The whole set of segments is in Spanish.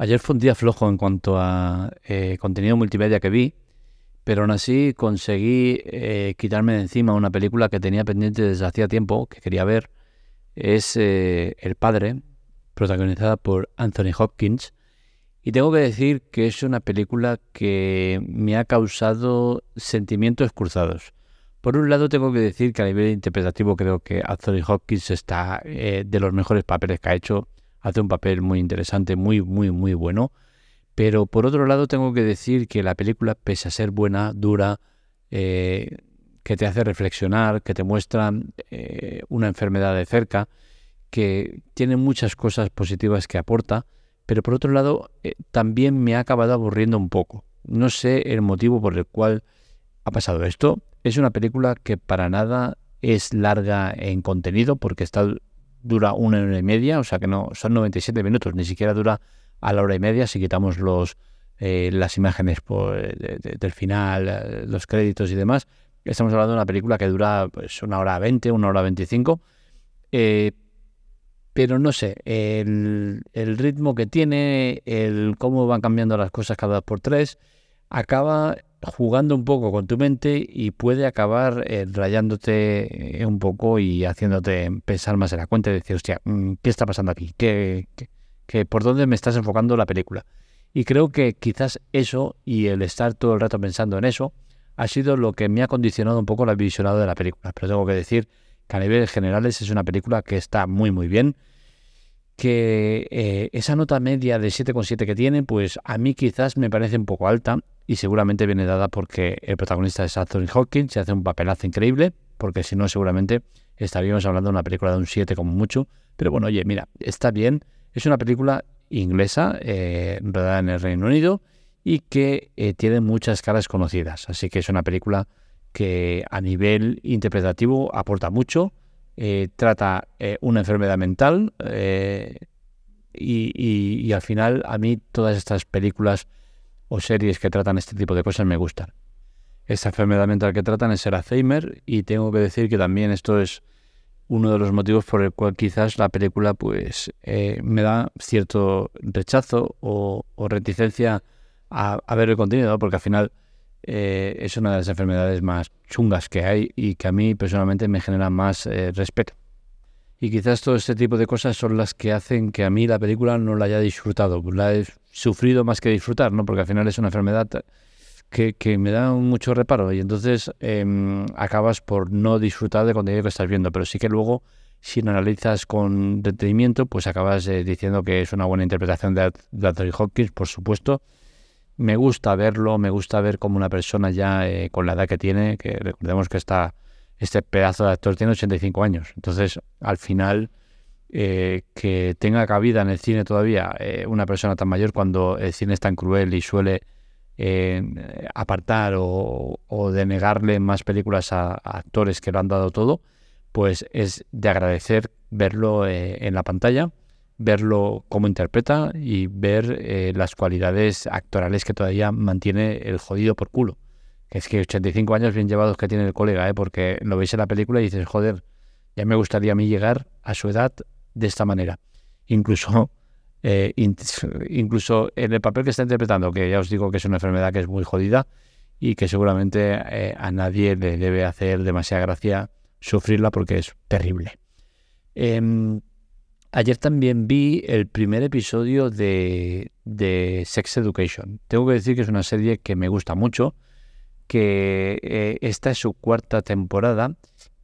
Ayer fue un día flojo en cuanto a eh, contenido multimedia que vi, pero aún así conseguí eh, quitarme de encima una película que tenía pendiente desde hacía tiempo, que quería ver. Es eh, El Padre, protagonizada por Anthony Hopkins. Y tengo que decir que es una película que me ha causado sentimientos cruzados. Por un lado tengo que decir que a nivel interpretativo creo que Anthony Hopkins está de los mejores papeles que ha hecho hace un papel muy interesante, muy, muy, muy bueno. Pero por otro lado tengo que decir que la película, pese a ser buena, dura, eh, que te hace reflexionar, que te muestra eh, una enfermedad de cerca, que tiene muchas cosas positivas que aporta, pero por otro lado eh, también me ha acabado aburriendo un poco. No sé el motivo por el cual ha pasado esto. Es una película que para nada es larga en contenido porque está dura una hora y media, o sea que no son 97 minutos, ni siquiera dura a la hora y media si quitamos los eh, las imágenes por, del final, eh, los créditos y demás. Estamos hablando de una película que dura pues, una hora 20, una hora 25. Eh, pero no sé, el, el, ritmo que tiene, el cómo van cambiando las cosas cada dos por tres, acaba jugando un poco con tu mente y puede acabar eh, rayándote eh, un poco y haciéndote pensar más en la cuenta y decir, hostia, mm, ¿qué está pasando aquí? ¿Qué, qué, por dónde me estás enfocando la película? Y creo que quizás eso y el estar todo el rato pensando en eso ha sido lo que me ha condicionado un poco la visionado de la película. Pero tengo que decir que a niveles generales es una película que está muy muy bien que eh, esa nota media de 7,7 que tiene, pues a mí quizás me parece un poco alta y seguramente viene dada porque el protagonista es Anthony Hawkins, se hace un papelazo increíble, porque si no seguramente estaríamos hablando de una película de un 7 como mucho. Pero bueno, oye, mira, está bien, es una película inglesa, eh, rodada en el Reino Unido y que eh, tiene muchas caras conocidas, así que es una película que a nivel interpretativo aporta mucho eh, trata eh, una enfermedad mental eh, y, al final a mí todas estas películas o series que tratan este tipo de cosas me gustan. Esta enfermedad mental que tratan es el Alzheimer y tengo que decir que también esto es uno de los motivos por el cual quizás la película pues me da cierto rechazo o, reticencia a, a, ver el contenido, porque al final eh, es una de las enfermedades más chungas que hay y que a mí personalmente me genera más eh, respeto. Y quizás todo este tipo de cosas son las que hacen que a mí la película no la haya disfrutado. La he sufrido más que disfrutar, ¿no? Porque al final es una enfermedad que, me da mucho reparo y entonces em, acabas por no disfrutar de contenido que estás viendo. Pero sí que luego, si lo analizas con detenimiento, pues acabas eh, diciendo que es una buena interpretación de, de Anthony Hopkins, por supuesto me gusta verlo, me gusta ver como una persona ya eh, con la edad que tiene, que recordemos que está, este pedazo de actor tiene 85 años. Entonces, al final, eh, que tenga cabida en el cine todavía eh, una persona tan mayor cuando el cine es tan cruel y suele apartar o, denegarle más películas a, actores que lo han dado todo, pues es de agradecer verlo en la pantalla verlo cómo interpreta y ver eh, las cualidades actorales que todavía mantiene el jodido por culo. Que es que 85 años bien llevados que tiene el colega, ¿eh? porque lo veis en la película y dices, joder, ya me gustaría a mí llegar a su edad de esta manera. Incluso, eh, incluso en el papel que está interpretando, que ya os digo que es una enfermedad que es muy jodida y que seguramente eh, a nadie le debe hacer demasiada gracia sufrirla porque es terrible. Em, Ayer también vi el primer episodio de, Sex Education. Tengo que decir que es una serie que me gusta mucho, que eh, esta es su cuarta temporada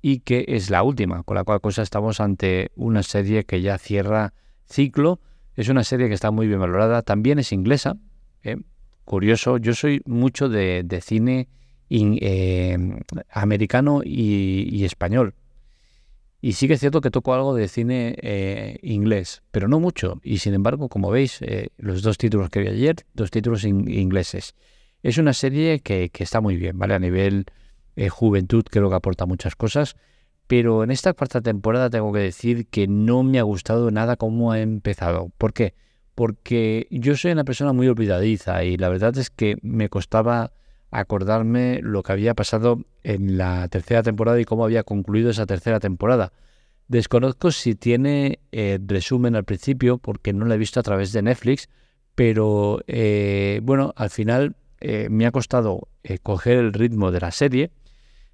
y que es la última, con la cual cosa estamos ante una serie que ya cierra ciclo. Es una serie que está muy bien valorada, también es inglesa. ¿eh? curioso, yo soy mucho de, cine eh, americano y español. Y sí que es cierto que toco algo de cine eh, inglés, pero no mucho. Y sin embargo, como veis, eh, los dos títulos que vi ayer, dos títulos ingleses. Es una serie que, está muy bien, ¿vale? A nivel eh, juventud creo que aporta muchas cosas. Pero en esta cuarta temporada tengo que decir que no me ha gustado nada cómo ha empezado. ¿Por qué? Porque yo soy una persona muy olvidadiza y la verdad es que me costaba acordarme lo que había pasado en la tercera temporada y cómo había concluido esa tercera temporada. Desconozco si tiene eh, resumen al principio porque no lo he visto a través de Netflix, Pero eh, bueno, al final eh, me ha costado eh, coger el ritmo de la serie,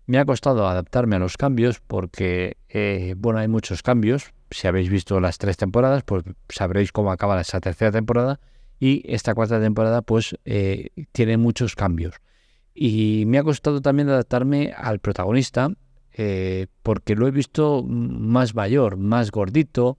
me ha costado adaptarme a los cambios porque, bueno, hay muchos cambios. Si habéis visto las tres temporadas, pues sabréis cómo acaba esa tercera temporada y esta cuarta temporada pues tiene muchos cambios. Y me ha costado también adaptarme al protagonista porque lo he visto más mayor, más gordito,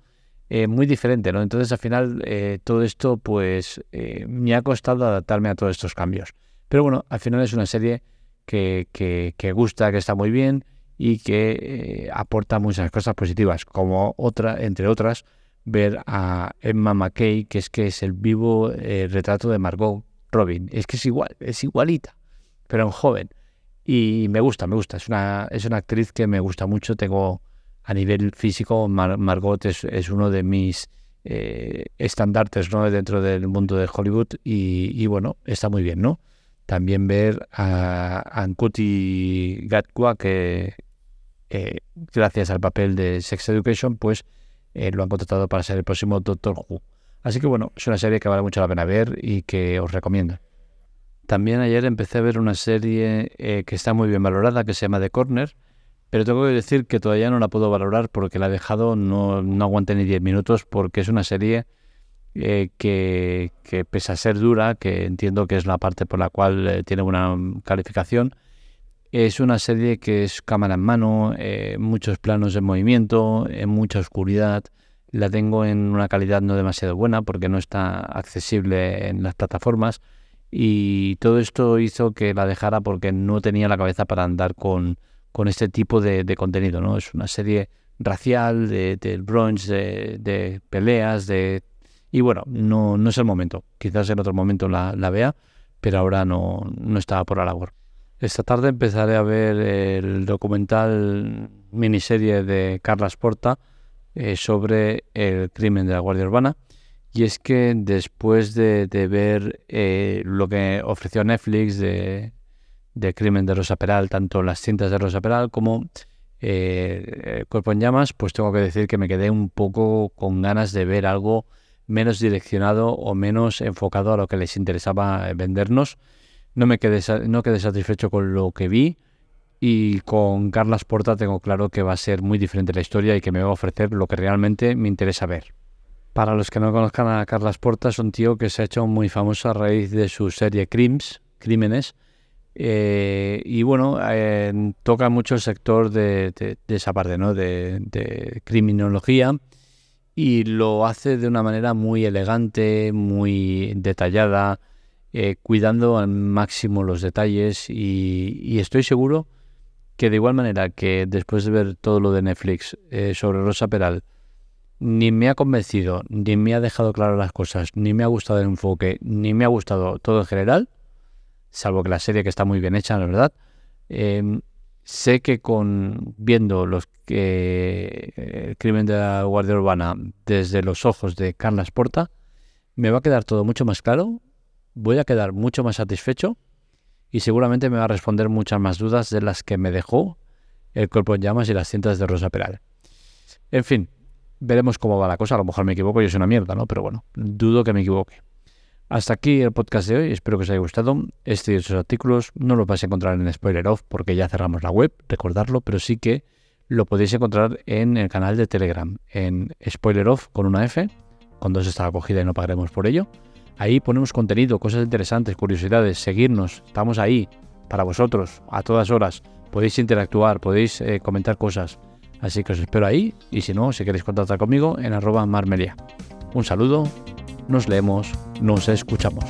eh, muy diferente, ¿no? Entonces al final eh, todo esto pues eh, me ha costado adaptarme a todos estos cambios. Pero bueno, al final es una serie que, que, gusta, que está muy bien y que aporta muchas cosas positivas, como otra, entre otras, ver a Emma McKay, que es que es el vivo retrato de Margot Robin. Es que es igual, es igualita, pero en joven. Y me gusta, me gusta. Es una, es una actriz que me gusta mucho. Tengo a nivel físico, Margot es, uno de mis eh, estandartes ¿no? dentro del mundo de Hollywood y, bueno, está muy bien, ¿no? También ver a Ankuti Gatwa, que eh, gracias al papel de Sex Education, pues eh, lo han contratado para ser el próximo Doctor Who. Así que bueno, es una serie que vale mucho la pena ver y que os recomiendo. También ayer empecé a ver una serie que está muy bien valorada, que se llama The Corner, pero tengo que decir que todavía no la puedo valorar porque la he dejado, no, no aguante ni 10 minutos porque es una serie eh, que, que, pese a ser dura, que entiendo que es la parte por la cual eh, tiene una calificación, es una serie que es cámara en mano, eh, muchos planos en movimiento, en mucha oscuridad. La tengo en una calidad no demasiado buena porque no está accesible en las plataformas y todo esto hizo que la dejara porque no tenía la cabeza para andar con con este tipo de, contenido, ¿no? Es una serie racial, de, del brunch, de, peleas, de... Y bueno, no, no es el momento. Quizás en otro momento la, vea, pero ahora no, no estaba por la labor. Esta tarde empezaré a ver el documental miniserie de Carlas Porta eh, sobre el crimen de la Guardia Urbana. Y es que después de, ver eh, lo que ofreció Netflix de Crimen de Rosa Peral, tanto las cintas de Rosa Peral como eh, Cuerpo en Llamas, pues tengo que decir que me quedé un poco con ganas de ver algo menos direccionado o menos enfocado a lo que les interesaba vendernos. No me quedé, no quedé satisfecho con lo que vi y con Carlas Porta tengo claro que va a ser muy diferente la historia y que me va a ofrecer lo que realmente me interesa ver. Para los que no conozcan a Carlas Porta, es un tío que se ha hecho muy famoso a raíz de su serie Crims, Crímenes, eh, y bueno, toca mucho el sector de, esa parte, ¿no? De, criminología. Y lo hace de una manera muy elegante, muy detallada, eh, cuidando al máximo los detalles. Y, estoy seguro que de igual manera que después de ver todo lo de Netflix eh, sobre Rosa Peral, ni me ha convencido, ni me ha dejado claro las cosas, ni me ha gustado el enfoque, ni me ha gustado todo en general, salvo que la serie que está muy bien hecha, la verdad. Em, sé que con viendo los que eh, el crimen de la Guardia Urbana desde los ojos de Carla Porta, me va a quedar todo mucho más claro, voy a quedar mucho más satisfecho y seguramente me va a responder muchas más dudas de las que me dejó el cuerpo en llamas y las cintas de Rosa Peral. En fin, veremos cómo va la cosa. A lo mejor me equivoco y es una mierda, ¿no? Pero bueno, dudo que me equivoque. Hasta aquí el podcast de hoy, espero que os haya gustado. Este y otros artículos no los vais a encontrar en Spoiler Off porque ya cerramos la web, recordarlo, pero sí que lo podéis encontrar en el canal de Telegram, en Spoiler Off con una F, con dos está acogida y no pagaremos por ello. Ahí ponemos contenido, cosas interesantes, curiosidades, seguirnos, estamos ahí para vosotros a todas horas. Podéis interactuar, podéis eh, comentar cosas. Así que os espero ahí y si no, si queréis contactar conmigo en arroba marmelia. Un saludo nos leemos, nos escuchamos.